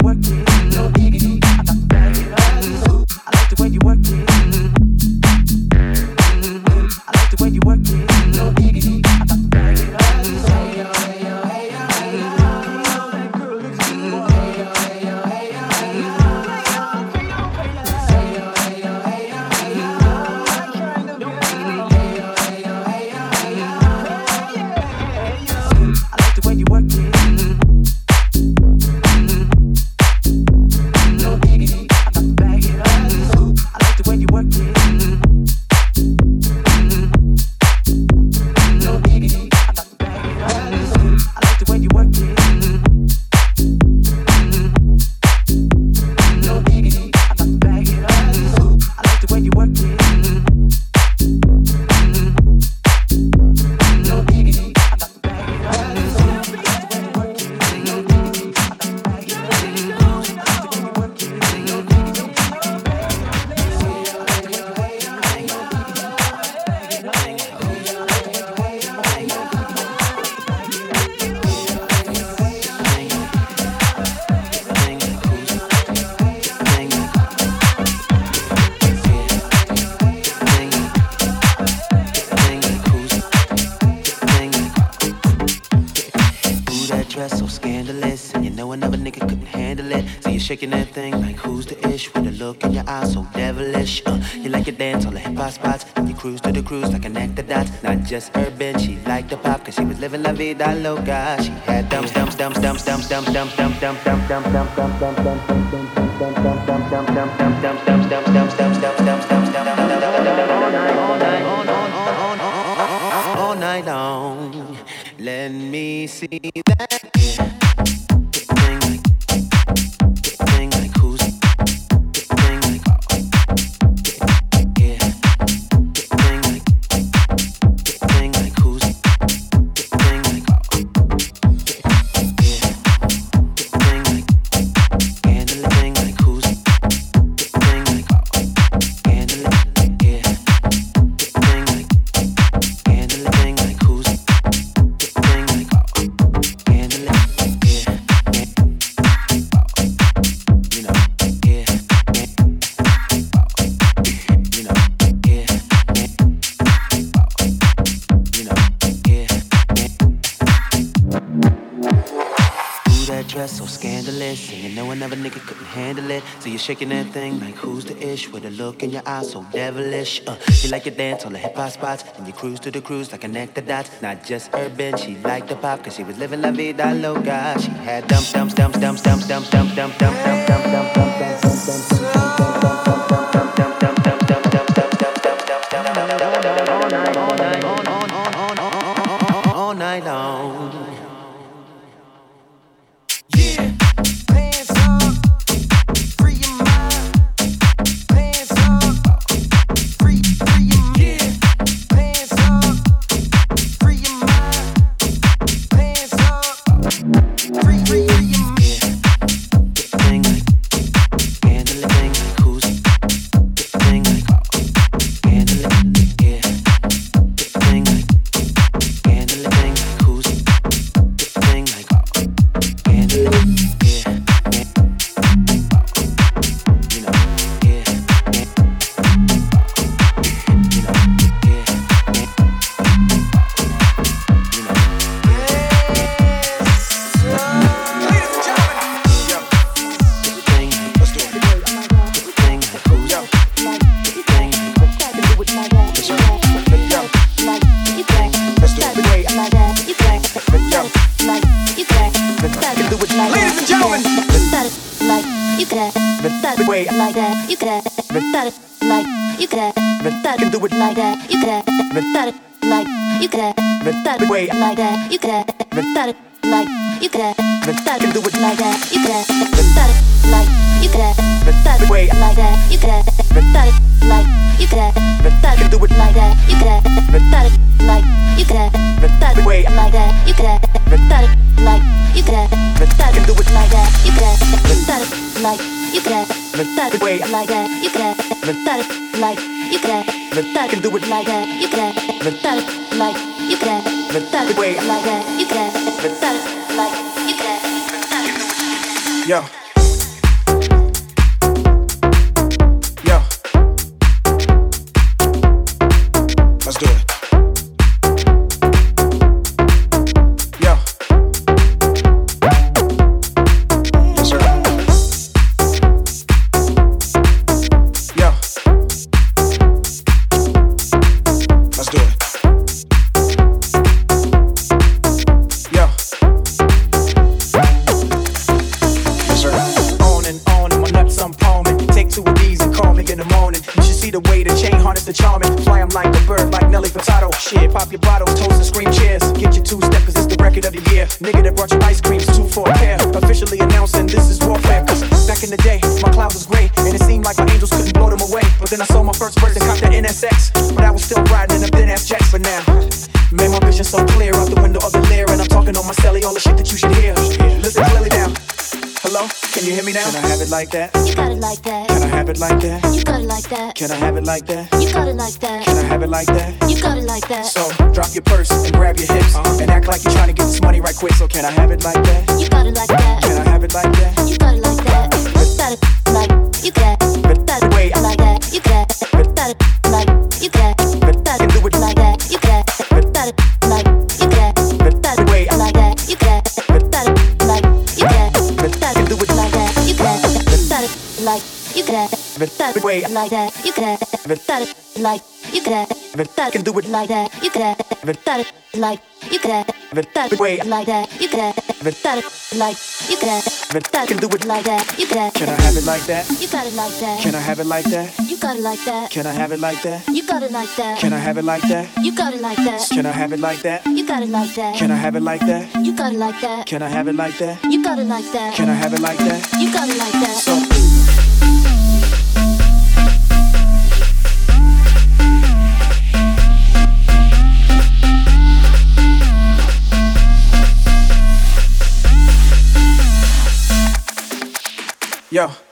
you work it, no diggity. dam dam dam dam dam You're shaking that thing like who's the ish with a look in your eyes so devilish. Uh, you like to dance on the hip hop spots and you cruise to the cruise like connect the dots. Not just urban, she liked the pop cause she was living la vida loca. She had dumps, dumps, dumps, dumps, dumps, dumps, dumps, dumps, dumps, dumps, dumps, dumps, dumps, dumps, dumps, dumps. you can do it like that. You could ever it like you could ever it like that. You could ever it like you can do it like that. You could ever it like you could ever it like that. You can do it like that. You could ever it like that. You can do it like that. Like you can have that way like that. You can have that like you can have that can do it like that. You can have that like you can have that way like that. You can have that like you can have that. Yeah. Got it like that. Can I have it like that? You got it like that. Can I have it like that? You got it like that. Can I have it like that? You got it like that. So drop your purse and grab your hips uh-huh. and act like you're trying to get this money right quick. So can I have it like that? You got it like that. Can I have it like that? You got it like that. Got it like you got it. Got it like that. You got it. Got it like have it that way like that. You could have it that like you could have it that can do it like that. You could have it that like you could have it that way like that. You could have it that like you could have it that can do it like that. You could have Can I have it like that? You got it like that. Can I have it like that? You got it like that. Can I have it like that? You got it like that. Can I have it like that? You got it like that. Can I have it like that? You got it like that. Can I have it like that? You got it like that. Can I have it like that? You got it like that. Can I have it like that? You got it like that. So Yo.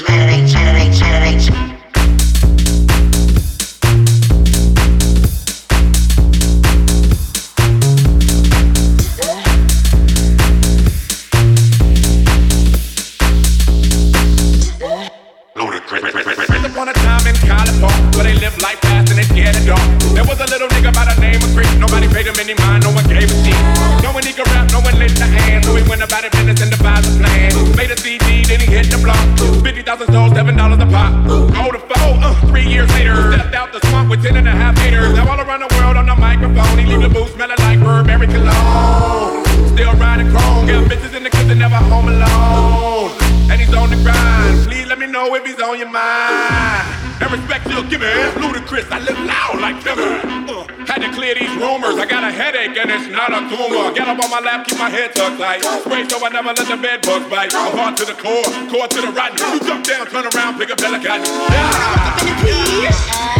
Spinning, spinning. my head tucked tight. Spray so I never let the bedbugs bite. I'm hard to the core, core to the rotten. You jump down, turn around, pick up delicate. Yeah.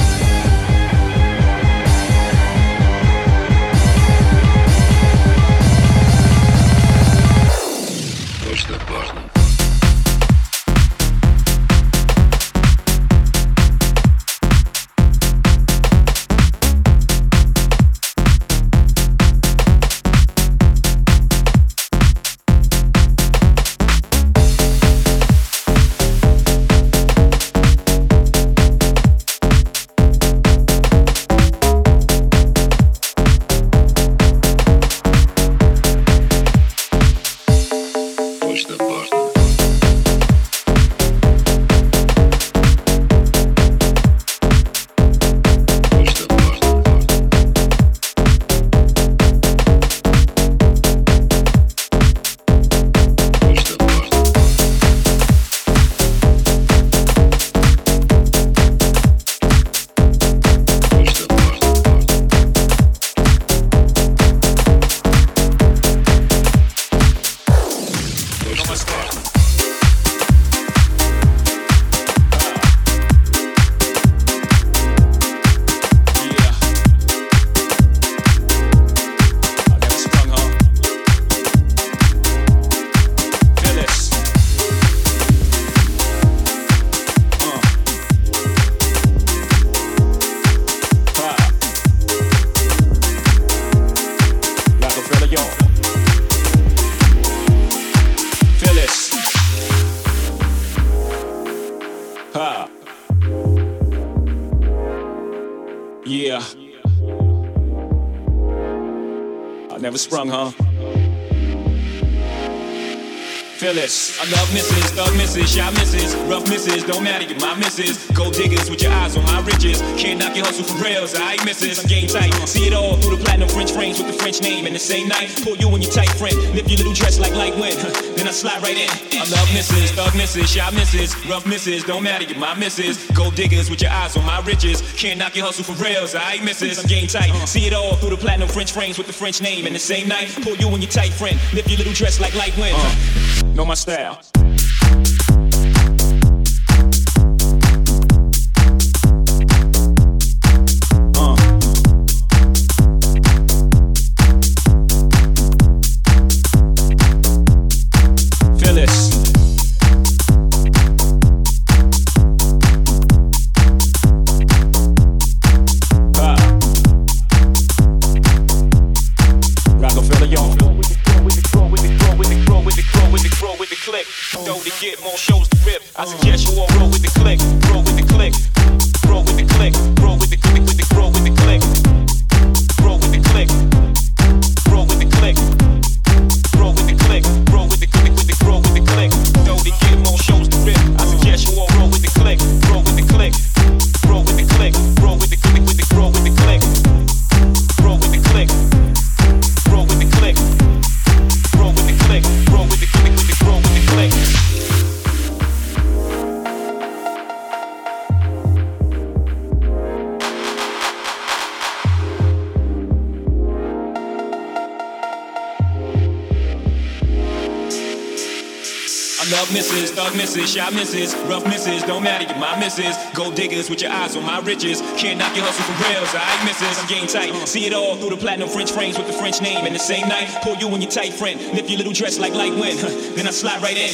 Sprung, huh? This. I love misses, thug misses, shot misses, rough misses, don't matter, you my misses. Gold diggers with your eyes on my riches. Can't knock your hustle for rails, I ain't misses. I'm game tight, see it all through the platinum French frames with the French name. And the same night, pull you in your tight friend, lift your little dress like light wind. then I slide right in. I love misses, thug misses, shot misses, rough misses, don't matter, you my misses. Gold diggers with your eyes on my riches. Can't knock your hustle for rails, I ain't misses. I'm game tight, see it all through the platinum French frames with the French name. And the same night, pull you in your tight friend, lift your little dress like light wind. Uh know my style. Misses, misses, rough misses, don't matter, you're my misses. Gold diggers with your eyes on my riches. Can't knock your hustle for rails, I misses. I'm game tight. See it all through the platinum French frames with the French name. And the same night, pull you in your tight friend. Lift your little dress like light wind. Then I slide right in.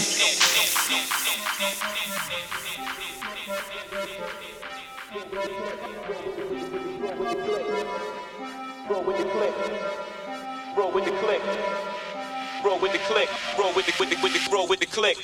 Roll with the click. Roll with the click. Roll with the click. Roll with the with the with the roll with the click.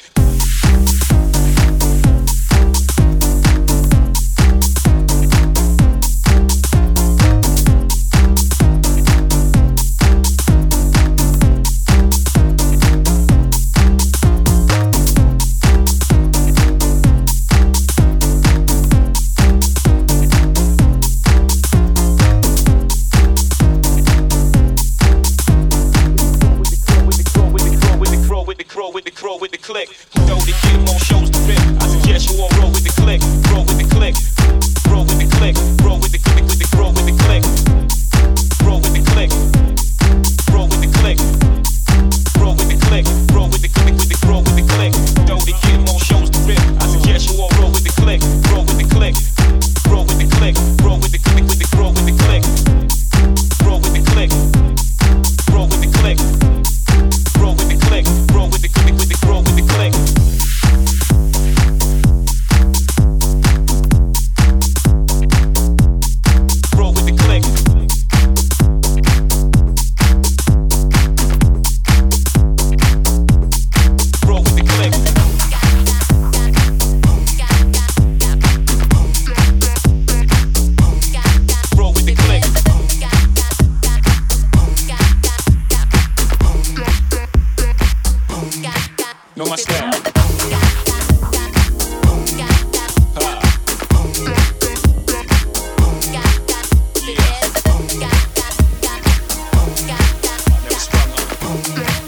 Give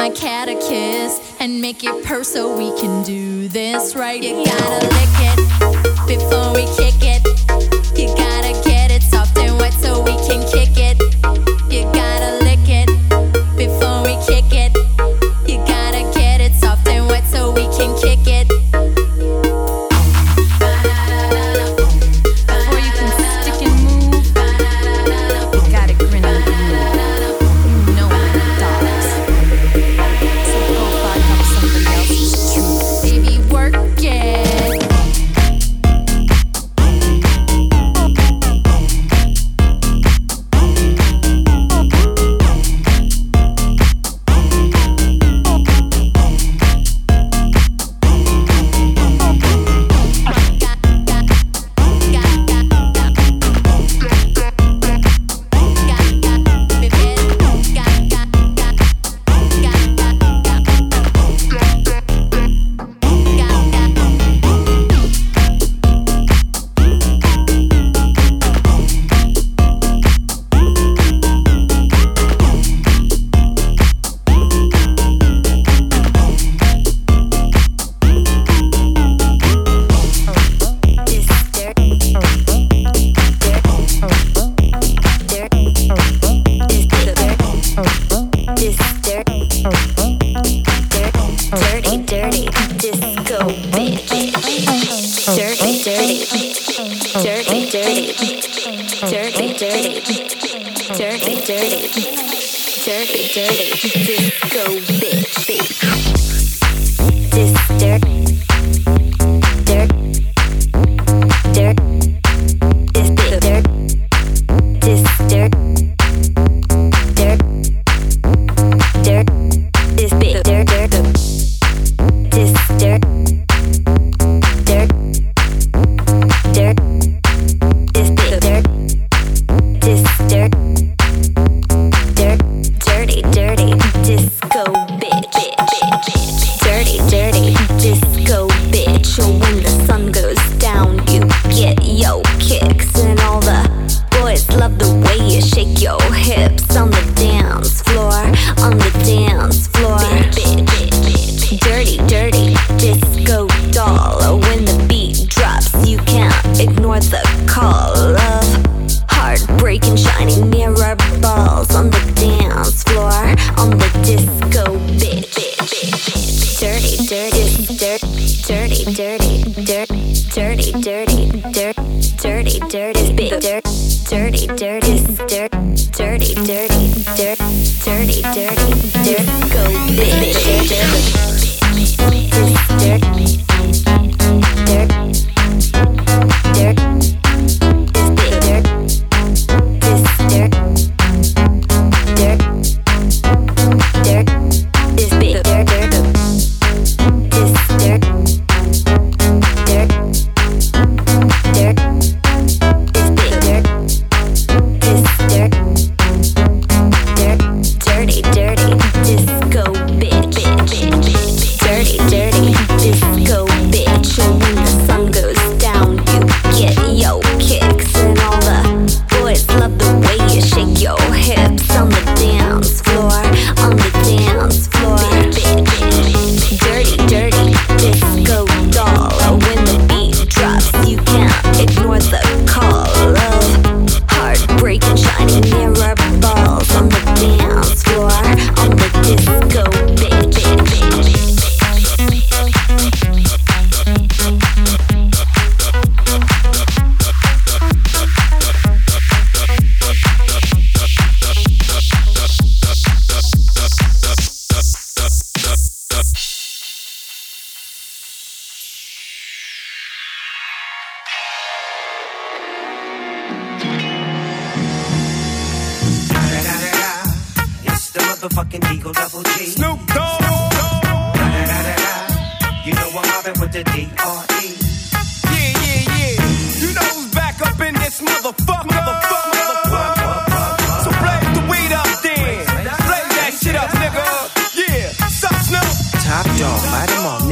my cat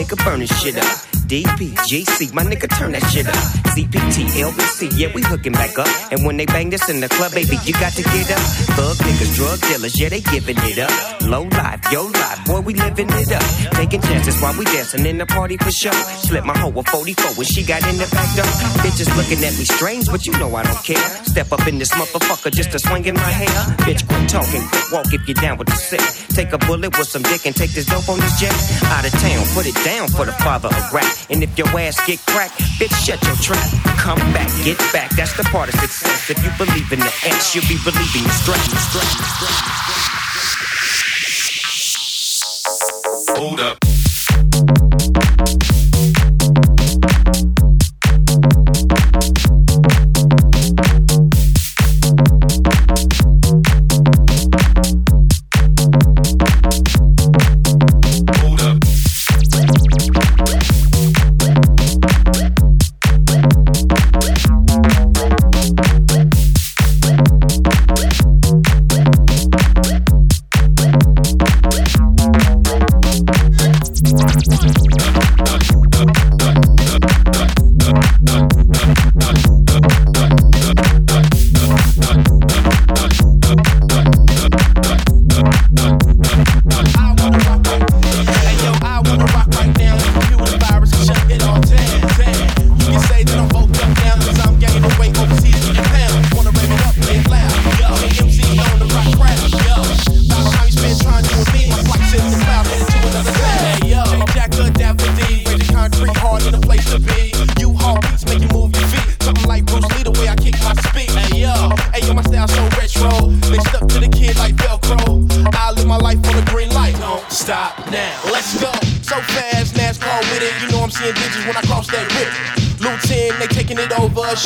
nigga, burn this shit up. DP, GC, my nigga, turn that shit up. CPT, LBC, yeah, we hooking back up. And when they bang this in the club, baby, you got to get up. Thug niggas, drug dealers, yeah, they giving it up. Low life, yo life, boy, we living it up. Taking chances while we dancing in the party for sure. Slip my hoe a 44 when she got in the back door. Bitches looking at me strange, but you know I don't care. Step up in this motherfucker just to swing in my hair. Bitch, quit talking, quit walk if you're down with the sick. Take a bullet with some dick and take this dope on this jet. Out of town, put it down for the father of rap. And if your ass get cracked, bitch, shut your trap. Come back, get back. That's the part of success. If you believe in the X, you'll be believing the stress. stress, stress. Hold up.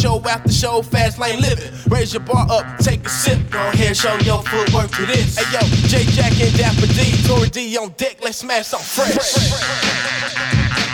show after show, fast lane living. Raise your bar up, take a sip. Go ahead, show your footwork to this. Hey yo, J Jack and Dapper D, Tory D on deck, let's smash some fresh. fresh.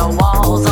no walls.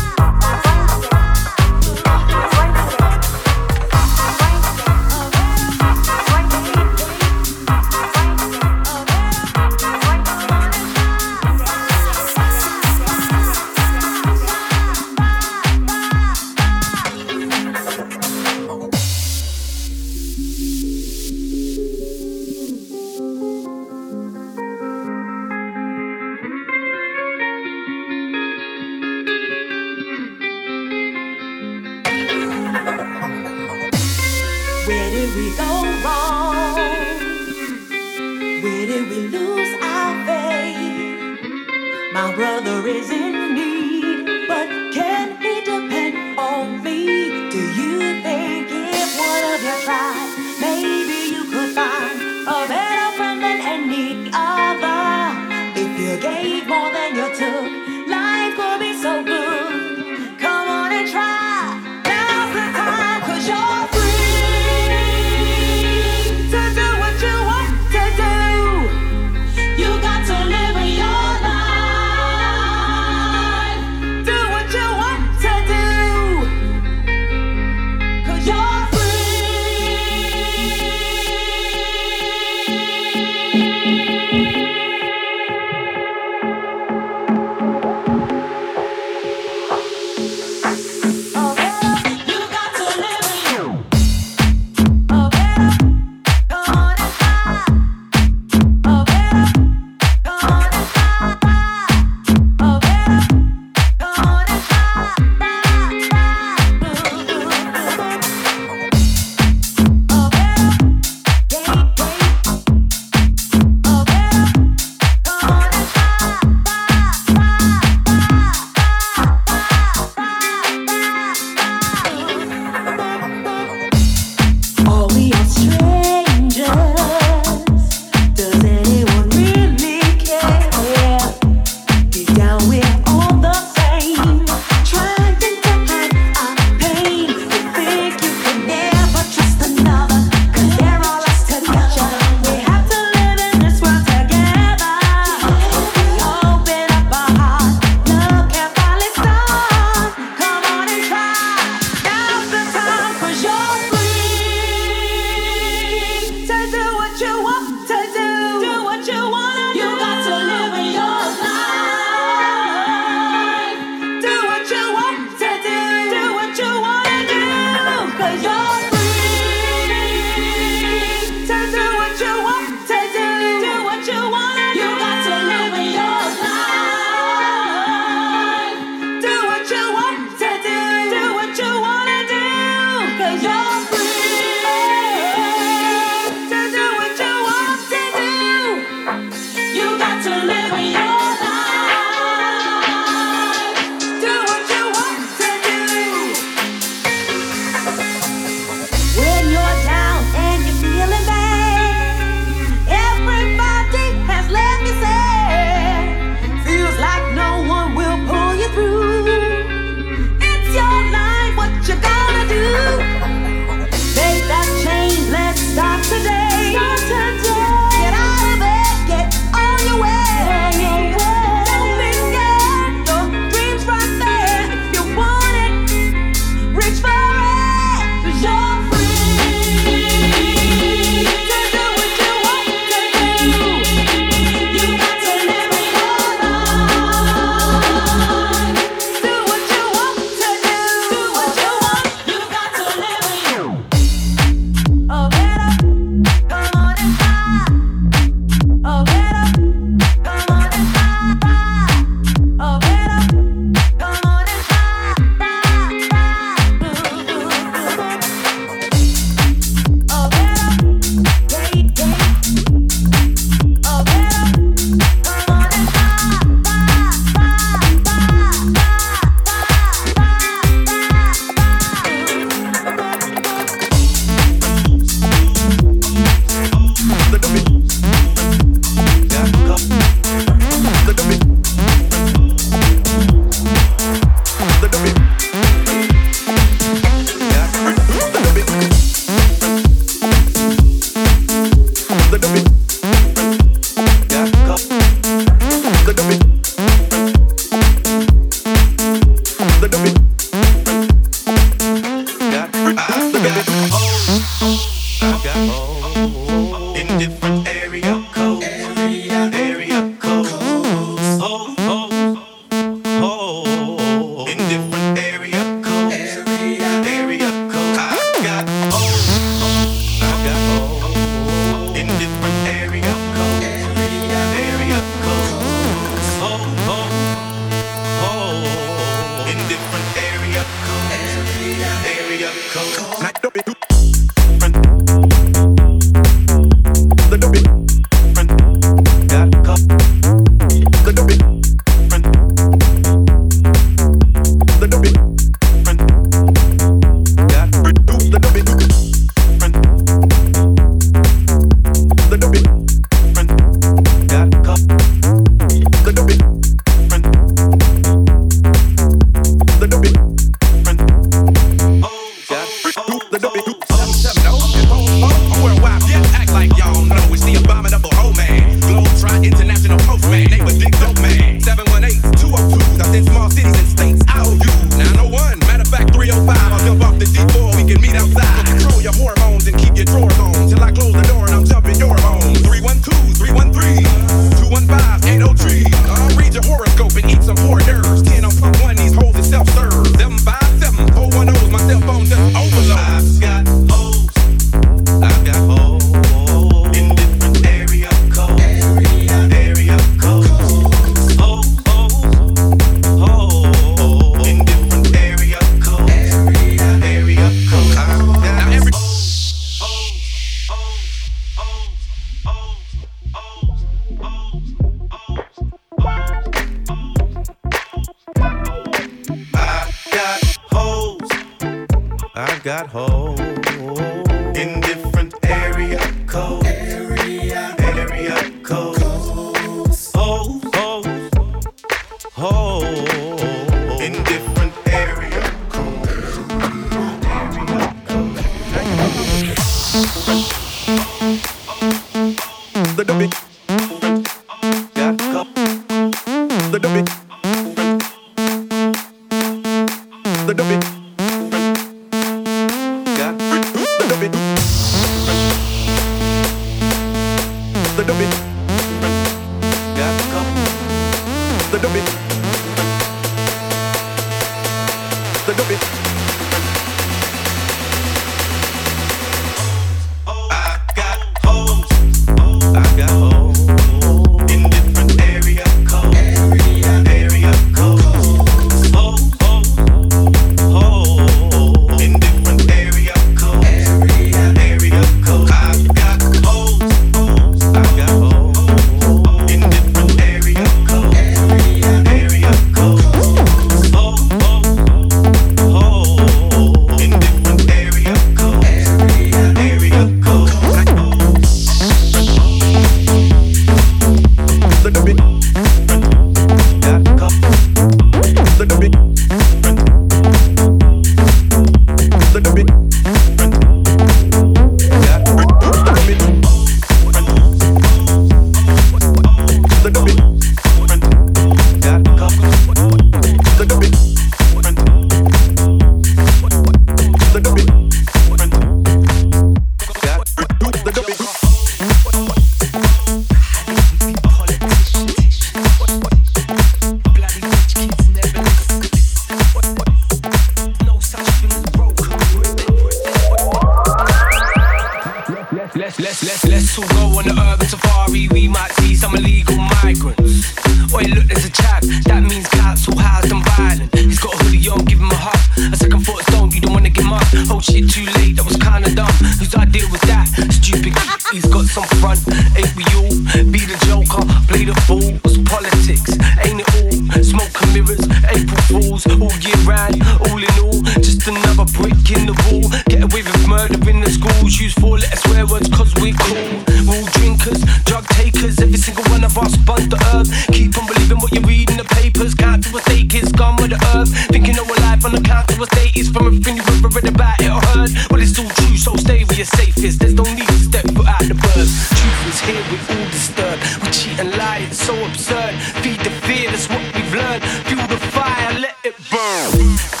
fuel the fire, let it burn.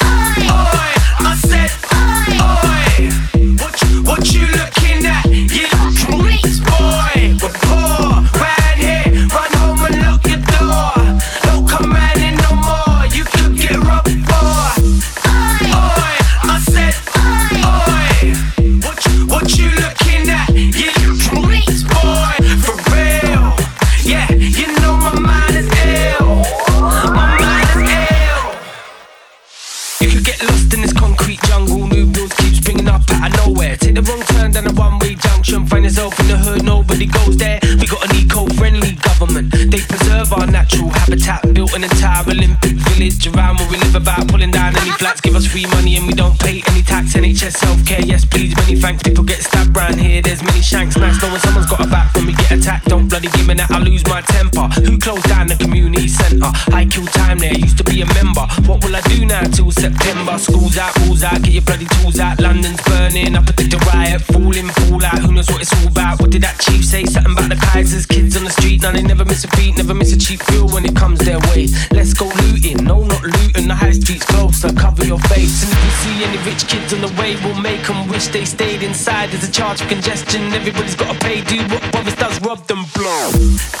charge congestion. Everybody's gotta pay, do what bothers does, rob them, blow.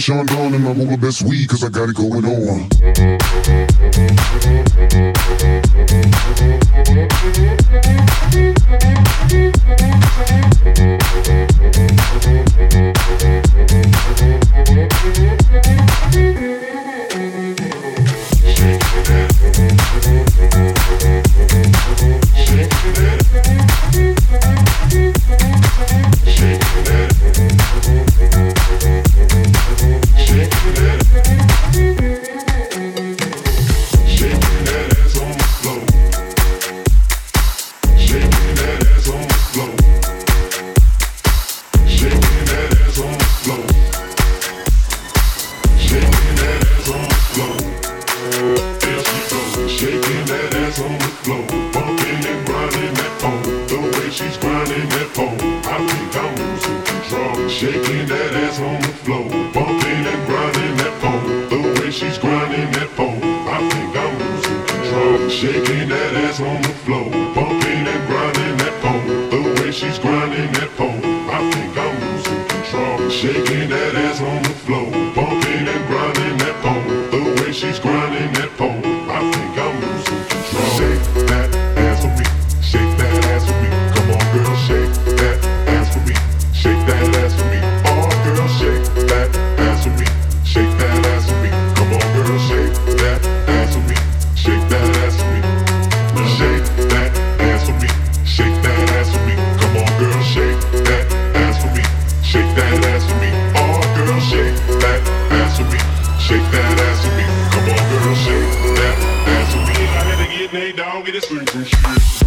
Sean Don and I roll the best weed cause I got it going on. This ain't.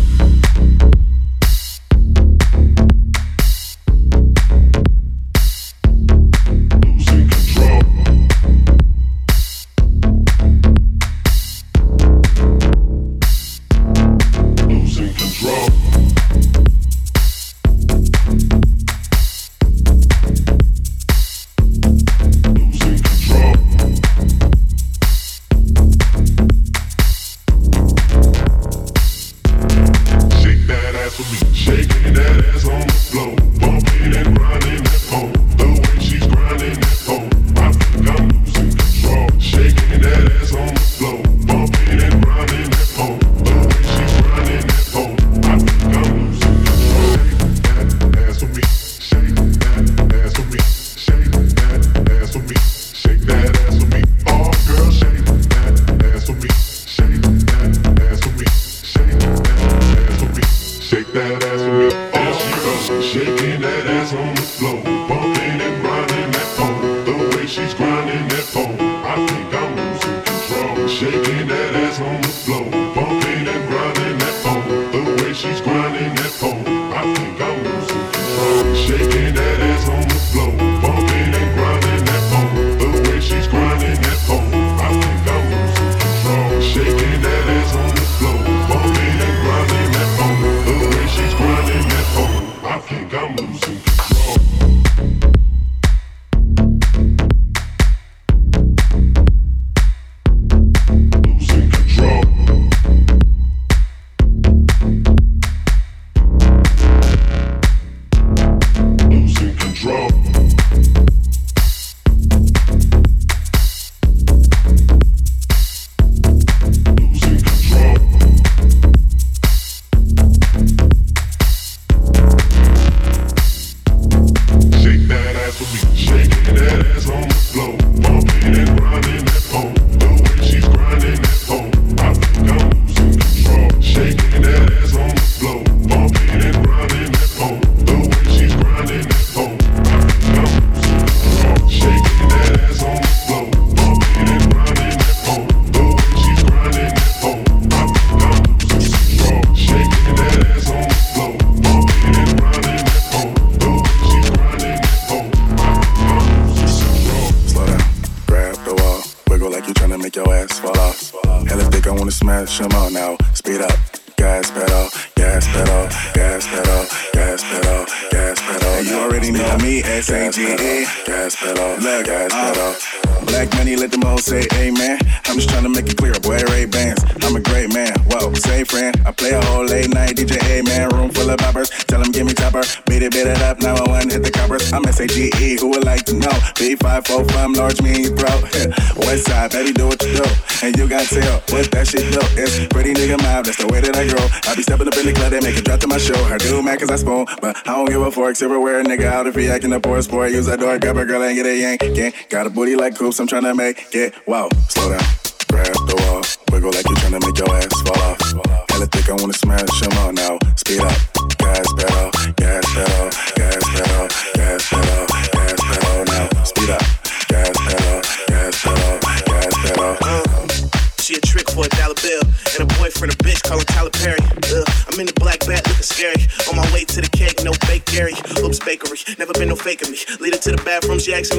Give a nigga, out if he acting a poor sport. Use that door, grab a girl and get a yank. Yeah, got a booty like coops, I'm trying to make it. Wow, Slow down, grab the wall, wiggle like you're to make your ass fall off. Hella thick, I wanna smash them all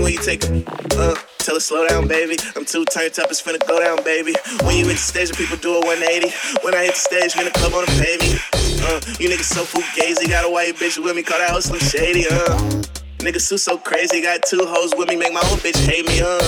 where you take. Uh, tell her slow down, baby. I'm too turned up, it's finna go down, baby. When you hit the stage, people do a 180. When I hit the stage, in the club on the pay me. Uh, you niggas so fugazi. Got a white bitch with me, call that house Slim Shady, uh. Niggas too so crazy, got two hoes with me, make my own bitch hate me, uh.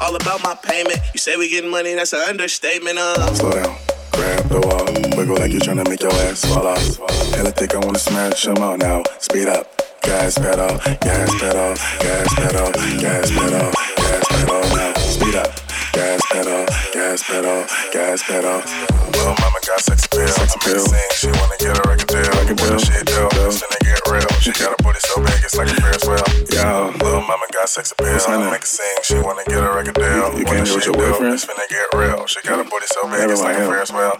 All about my payment. You say we getting money, that's an understatement, uh. Slow down, grab the wall, wiggle like you're tryna make your ass fall off. Hella thick, I wanna smash them all now. Speed up, gas pedal, gas pedal, gas pedal, gas pedal, gas pedal now. Speed up, gas pedal, gas pedal, gas pedal. Little mama got sex appeal, sex appeal. She wanna get a record deal, record deal. She deal, it's finna get real. She got a booty so big, it's like a Ferris wheel. Yo, little mama got sex appeal, make her sing. She wanna get a record deal. You can't do with your boyfriend? It's finna get real. She got a booty so big, it's like a. Ferris wheel.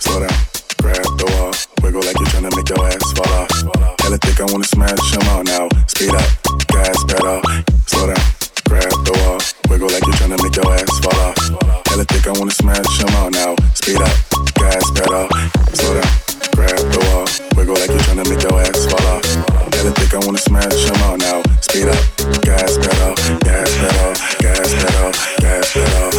Slow down, grab the wall, wiggle like you're tryna make your ass fall off. Hella thick, I wanna smash them all now. Speed up, gas pedal, slow down, grab the wall, wiggle like you're tryna make your ass fall off. Hella thick, I wanna smash them all now. Speed up, gas pedal, slow down, grab the wall, wiggle like you're tryna make your ass fall off. Hella thick, I wanna smash them all now. Speed up, gas pedal, gas pedal, gas pedal, gas pedal,